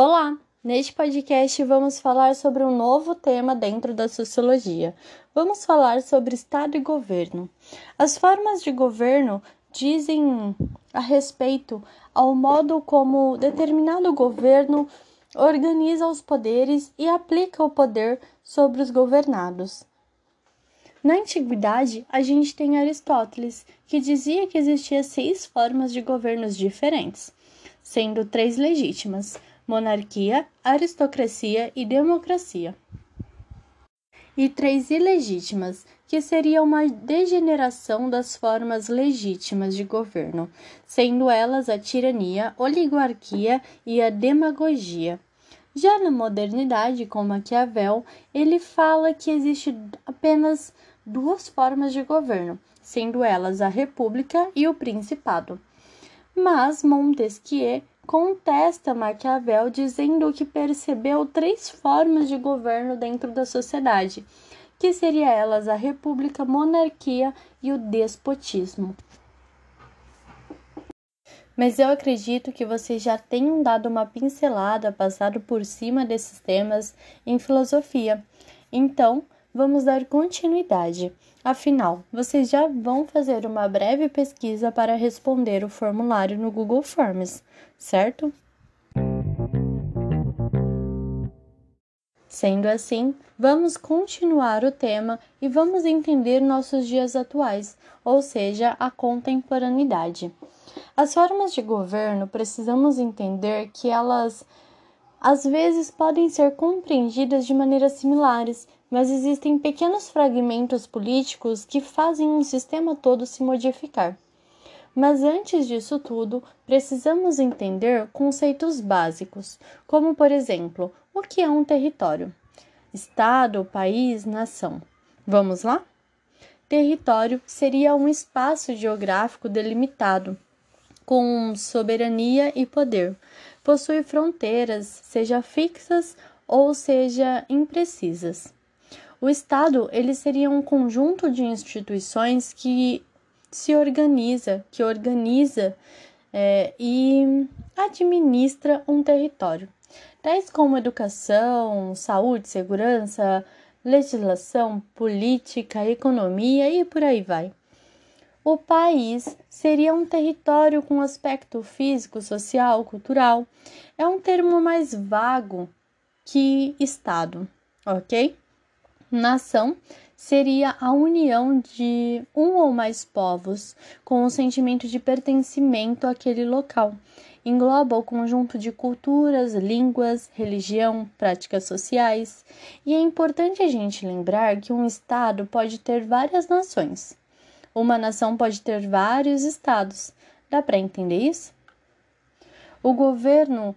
Olá! Neste podcast vamos falar sobre um novo tema dentro da sociologia. Vamos falar sobre Estado e governo. As formas de governo dizem a respeito ao modo como determinado governo organiza os poderes e aplica o poder sobre os governados. Na antiguidade, a gente tem Aristóteles, que dizia que existia seis formas de governos diferentes, sendo três legítimas: monarquia, aristocracia e democracia. E três ilegítimas, que seria uma degeneração das formas legítimas de governo, sendo elas a tirania, oligarquia e a demagogia. Já na modernidade, com Maquiavel, ele fala que existe apenas duas formas de governo, sendo elas a república e o principado. Mas Montesquieu contesta Maquiavel dizendo que percebeu três formas de governo dentro da sociedade, que seriam elas a república, monarquia e o despotismo. Mas eu acredito que vocês já tenham dado uma pincelada, passado por cima desses temas em filosofia. Então, vamos dar continuidade. Afinal, vocês já vão fazer uma breve pesquisa para responder o formulário no Google Forms, certo? Sendo assim, vamos continuar o tema e vamos entender nossos dias atuais, ou seja, a contemporaneidade. As formas de governo precisamos entender que elas às vezes podem ser compreendidas de maneiras similares, mas existem pequenos fragmentos políticos que fazem um sistema todo se modificar. Mas antes disso tudo, precisamos entender conceitos básicos, como por exemplo, o que é um território? Estado, país, nação. Vamos lá? Território seria um espaço geográfico delimitado, com soberania e poder. Possui fronteiras, seja fixas ou seja imprecisas. O Estado ele seria um conjunto de instituições que se organiza, que organiza é, e administra um território, tais como educação, saúde, segurança, legislação, política, economia e por aí vai. O país seria um território com aspecto físico, social, cultural. É um termo mais vago que Estado, ok? Nação seria a união de um ou mais povos com o sentimento de pertencimento àquele local. Engloba o conjunto de culturas, línguas, religião, práticas sociais. E é importante a gente lembrar que um Estado pode ter várias nações. Uma nação pode ter vários estados. Dá para entender isso? O governo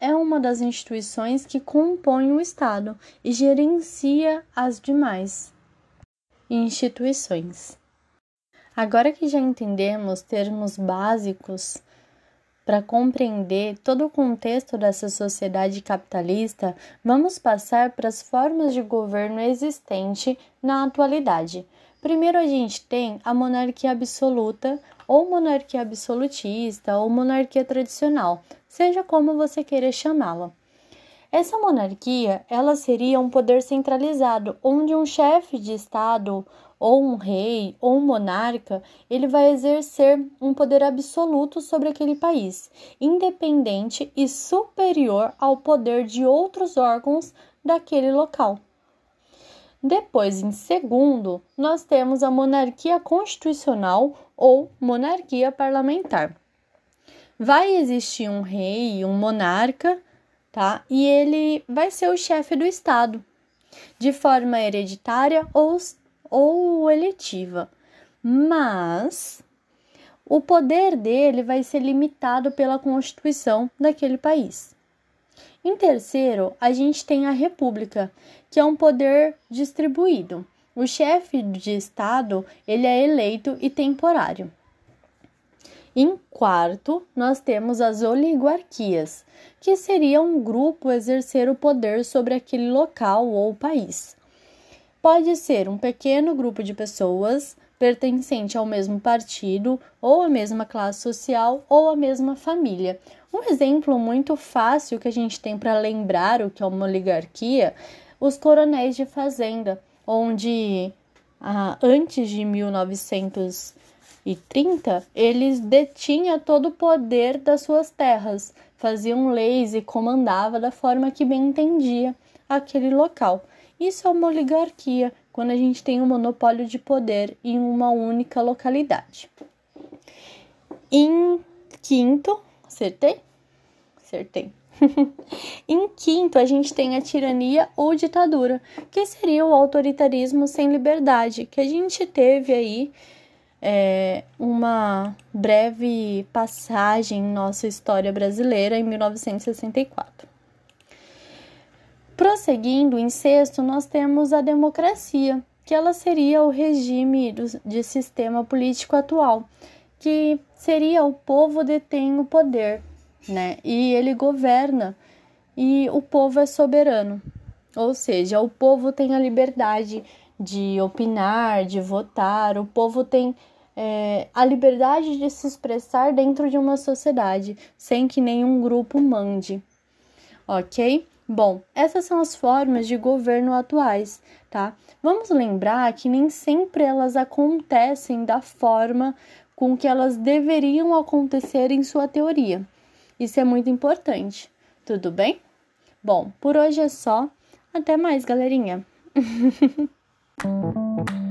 é uma das instituições que compõe o Estado e gerencia as demais instituições. Agora que já entendemos termos básicos para compreender todo o contexto dessa sociedade capitalista, vamos passar para as formas de governo existente na atualidade. Primeiro a gente tem a monarquia absoluta, ou monarquia absolutista, ou monarquia tradicional, seja como você queira chamá-la. Essa monarquia, ela seria um poder centralizado, onde um chefe de estado ou um rei ou um monarca, ele vai exercer um poder absoluto sobre aquele país, independente e superior ao poder de outros órgãos daquele local. Depois, em segundo, nós temos a monarquia constitucional ou monarquia parlamentar vai existir um rei, um monarca, tá? E ele vai ser o chefe do estado, de forma hereditária ou, ou eletiva. Mas o poder dele vai ser limitado pela Constituição daquele país. Em terceiro, a gente tem a República, que é um poder distribuído. O chefe de estado, ele é eleito e temporário. Em quarto, nós temos as oligarquias, que seria um grupo exercer o poder sobre aquele local ou país. Pode ser um pequeno grupo de pessoas, pertencente ao mesmo partido, ou à mesma classe social, ou à mesma família. Um exemplo muito fácil que a gente tem para lembrar o que é uma oligarquia, os coronéis de fazenda, onde ah, antes de 1930 eles detinham todo o poder das suas terras, faziam leis e comandava da forma que bem entendia aquele local. Isso é uma oligarquia, quando a gente tem um monopólio de poder em uma única localidade. Em quinto, acertei? Acertei. em quinto, a gente tem a tirania ou ditadura, que seria o autoritarismo sem liberdade, que a gente teve aí é, uma breve passagem em nossa história brasileira em 1964. Prosseguindo, em sexto, nós temos a democracia, que ela seria o regime do, de sistema político atual, que seria o povo detém o poder, né? E ele governa e o povo é soberano. Ou seja, o povo tem a liberdade de opinar, de votar, o povo tem é, a liberdade de se expressar dentro de uma sociedade, sem que nenhum grupo mande. Ok? Bom, essas são as formas de governo atuais, tá? Vamos lembrar que nem sempre elas acontecem da forma com que elas deveriam acontecer em sua teoria. Isso é muito importante. Tudo bem? Bom, por hoje é só. Até mais, galerinha.